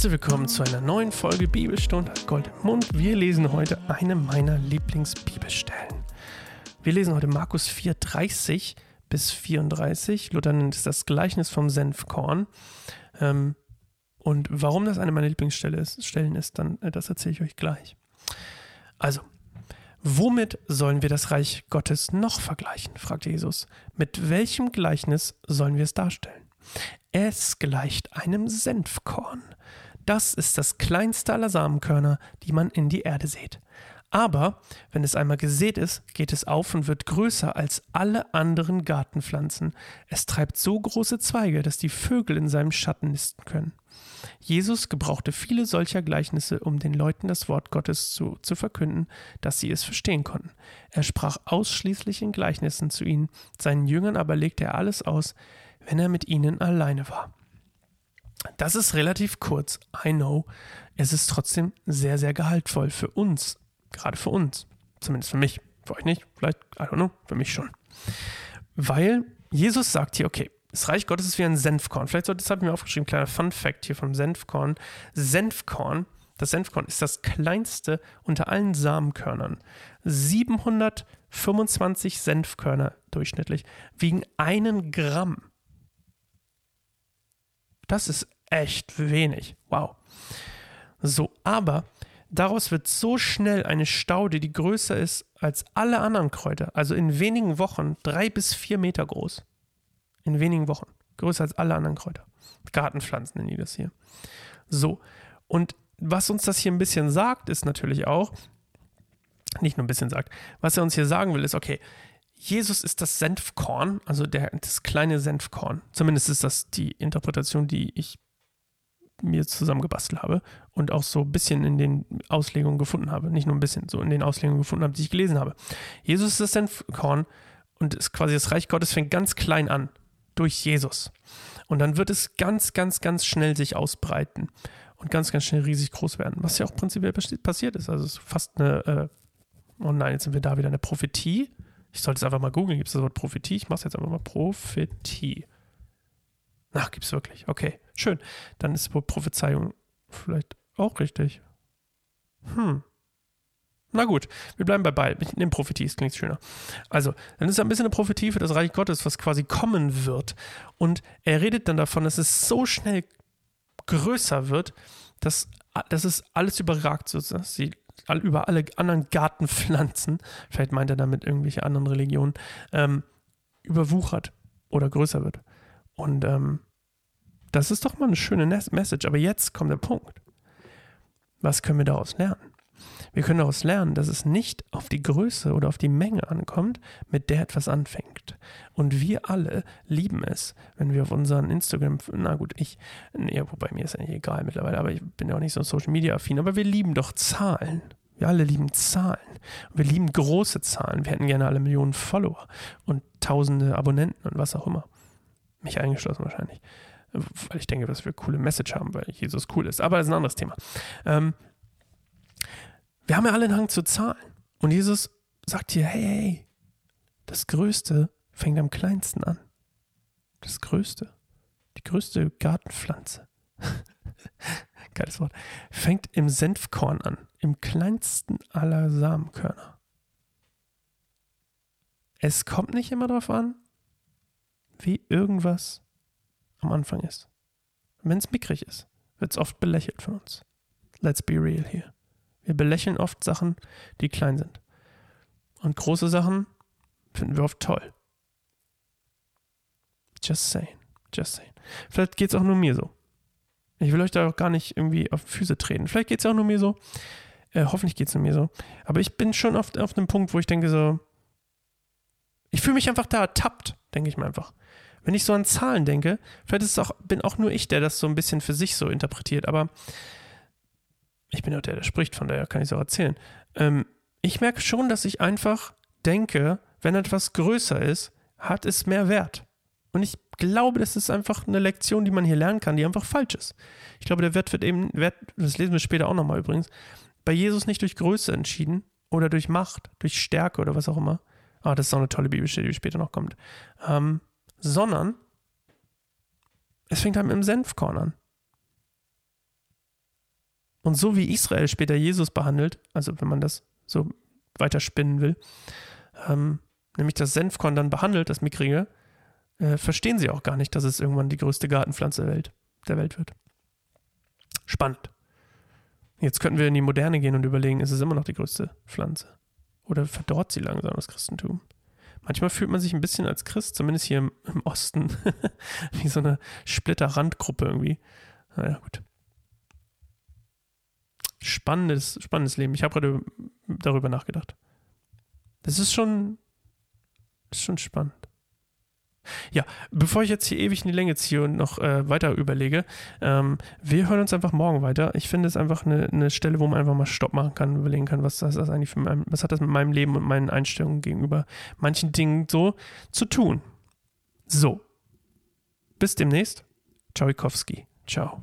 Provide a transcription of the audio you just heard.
Herzlich willkommen zu einer neuen Folge Bibelstunde Gold im Mund. Wir lesen heute eine meiner Lieblingsbibelstellen. Wir lesen heute Markus 4, 30 bis 34. Luther nennt es das Gleichnis vom Senfkorn. Ähm, und warum das eine meiner Lieblingsstellen ist, dann, äh, das erzähle ich euch gleich. Also, womit sollen wir das Reich Gottes noch vergleichen? fragt Jesus. Mit welchem Gleichnis sollen wir es darstellen? Es gleicht einem Senfkorn. Das ist das kleinste aller Samenkörner, die man in die Erde sät. Aber wenn es einmal gesät ist, geht es auf und wird größer als alle anderen Gartenpflanzen. Es treibt so große Zweige, dass die Vögel in seinem Schatten nisten können. Jesus gebrauchte viele solcher Gleichnisse, um den Leuten das Wort Gottes zu, zu verkünden, dass sie es verstehen konnten. Er sprach ausschließlich in Gleichnissen zu ihnen, seinen Jüngern aber legte er alles aus, wenn er mit ihnen alleine war. Das ist relativ kurz, I know. Es ist trotzdem sehr, sehr gehaltvoll für uns, gerade für uns. Zumindest für mich. Für euch nicht, vielleicht, I don't know, für mich schon. Weil Jesus sagt hier, okay, das Reich Gottes ist wie ein Senfkorn. Vielleicht sollte, das habe ich mir aufgeschrieben, kleiner Fun Fact hier vom Senfkorn. Senfkorn, das Senfkorn ist das kleinste unter allen Samenkörnern. 725 Senfkörner durchschnittlich wiegen einen Gramm. Das ist echt wenig. Wow. So, aber daraus wird so schnell eine Staude, die größer ist als alle anderen Kräuter, also in wenigen Wochen drei bis vier Meter groß. In wenigen Wochen. Größer als alle anderen Kräuter. Gartenpflanzen nennen die das hier. So, und was uns das hier ein bisschen sagt, ist natürlich auch, nicht nur ein bisschen sagt, was er uns hier sagen will, ist, okay, Jesus ist das Senfkorn, also der, das kleine Senfkorn. Zumindest ist das die Interpretation, die ich mir zusammengebastelt habe und auch so ein bisschen in den Auslegungen gefunden habe. Nicht nur ein bisschen, so in den Auslegungen gefunden habe, die ich gelesen habe. Jesus ist das Senfkorn und ist quasi das Reich Gottes fängt ganz klein an durch Jesus. Und dann wird es ganz, ganz, ganz schnell sich ausbreiten und ganz, ganz schnell riesig groß werden, was ja auch prinzipiell passiert ist. Also es ist fast eine, äh, oh nein, jetzt sind wir da wieder eine Prophetie ich sollte es einfach mal googeln. Gibt es das Wort Prophetie? Ich mache es jetzt einfach mal Prophetie. Ach, gibt es wirklich. Okay, schön. Dann ist Prophezeiung vielleicht auch richtig. Hm. Na gut, wir bleiben bei beiden. Ich nehme Prophetie, das klingt schöner. Also, dann ist es ein bisschen eine Prophetie für das Reich Gottes, was quasi kommen wird. Und er redet dann davon, dass es so schnell größer wird, dass, dass es alles überragt, sozusagen. Die über alle anderen Gartenpflanzen, vielleicht meint er damit irgendwelche anderen Religionen, ähm, überwuchert oder größer wird. Und ähm, das ist doch mal eine schöne Message. Aber jetzt kommt der Punkt. Was können wir daraus lernen? Wir können daraus lernen, dass es nicht auf die Größe oder auf die Menge ankommt, mit der etwas anfängt. Und wir alle lieben es, wenn wir auf unseren Instagram, na gut, ich, nee, wobei mir ist eigentlich egal mittlerweile, aber ich bin ja auch nicht so Social Media affin, aber wir lieben doch Zahlen. Wir alle lieben Zahlen. Wir lieben große Zahlen. Wir hätten gerne alle Millionen Follower und tausende Abonnenten und was auch immer. Mich eingeschlossen wahrscheinlich. Weil ich denke, dass wir coole Message haben, weil Jesus cool ist. Aber das ist ein anderes Thema. Ähm, wir haben ja alle einen Hang zu Zahlen. Und Jesus sagt hier, hey, hey, das Größte fängt am kleinsten an. Das Größte. Die größte Gartenpflanze. Geiles Wort. Fängt im Senfkorn an. Im kleinsten aller Samenkörner. Es kommt nicht immer darauf an, wie irgendwas am Anfang ist. Wenn es mickrig ist, wird es oft belächelt von uns. Let's be real here. Wir belächeln oft Sachen, die klein sind. Und große Sachen finden wir oft toll. Just saying. Just saying. Vielleicht geht es auch nur mir so. Ich will euch da auch gar nicht irgendwie auf Füße treten. Vielleicht geht es auch nur mir so. Äh, hoffentlich geht es nur mir so. Aber ich bin schon oft auf einem Punkt, wo ich denke so, ich fühle mich einfach da ertappt, denke ich mir einfach. Wenn ich so an Zahlen denke, vielleicht ist es auch, bin auch nur ich, der das so ein bisschen für sich so interpretiert, aber ich bin ja der, der spricht, von daher kann ich es auch erzählen. Ähm, ich merke schon, dass ich einfach denke, wenn etwas größer ist, hat es mehr Wert. Und ich glaube, das ist einfach eine Lektion, die man hier lernen kann, die einfach falsch ist. Ich glaube, der Wert wird eben, Wert, das lesen wir später auch nochmal übrigens, bei Jesus nicht durch Größe entschieden oder durch Macht, durch Stärke oder was auch immer. Ah, das ist auch eine tolle Bibelstelle, die später noch kommt. Ähm, sondern es fängt halt mit dem Senfkorn an. Und so wie Israel später Jesus behandelt, also wenn man das so weiter spinnen will, ähm, nämlich das Senfkorn dann behandelt, das Mickrige, äh, verstehen sie auch gar nicht, dass es irgendwann die größte Gartenpflanze der Welt, der Welt wird. Spannend. Jetzt könnten wir in die Moderne gehen und überlegen, ist es immer noch die größte Pflanze? Oder verdorrt sie langsam das Christentum? Manchmal fühlt man sich ein bisschen als Christ, zumindest hier im, im Osten, wie so eine Splitter-Randgruppe irgendwie. Naja, gut. Spannendes, spannendes Leben. Ich habe gerade darüber nachgedacht. Das ist schon, ist schon spannend. Ja, bevor ich jetzt hier ewig in die Länge ziehe und noch äh, weiter überlege, ähm, wir hören uns einfach morgen weiter. Ich finde es einfach eine, eine, Stelle, wo man einfach mal Stopp machen kann, überlegen kann, was das eigentlich für mein, was hat das mit meinem Leben und meinen Einstellungen gegenüber manchen Dingen so zu tun. So. Bis demnächst. Ciao, Ciao.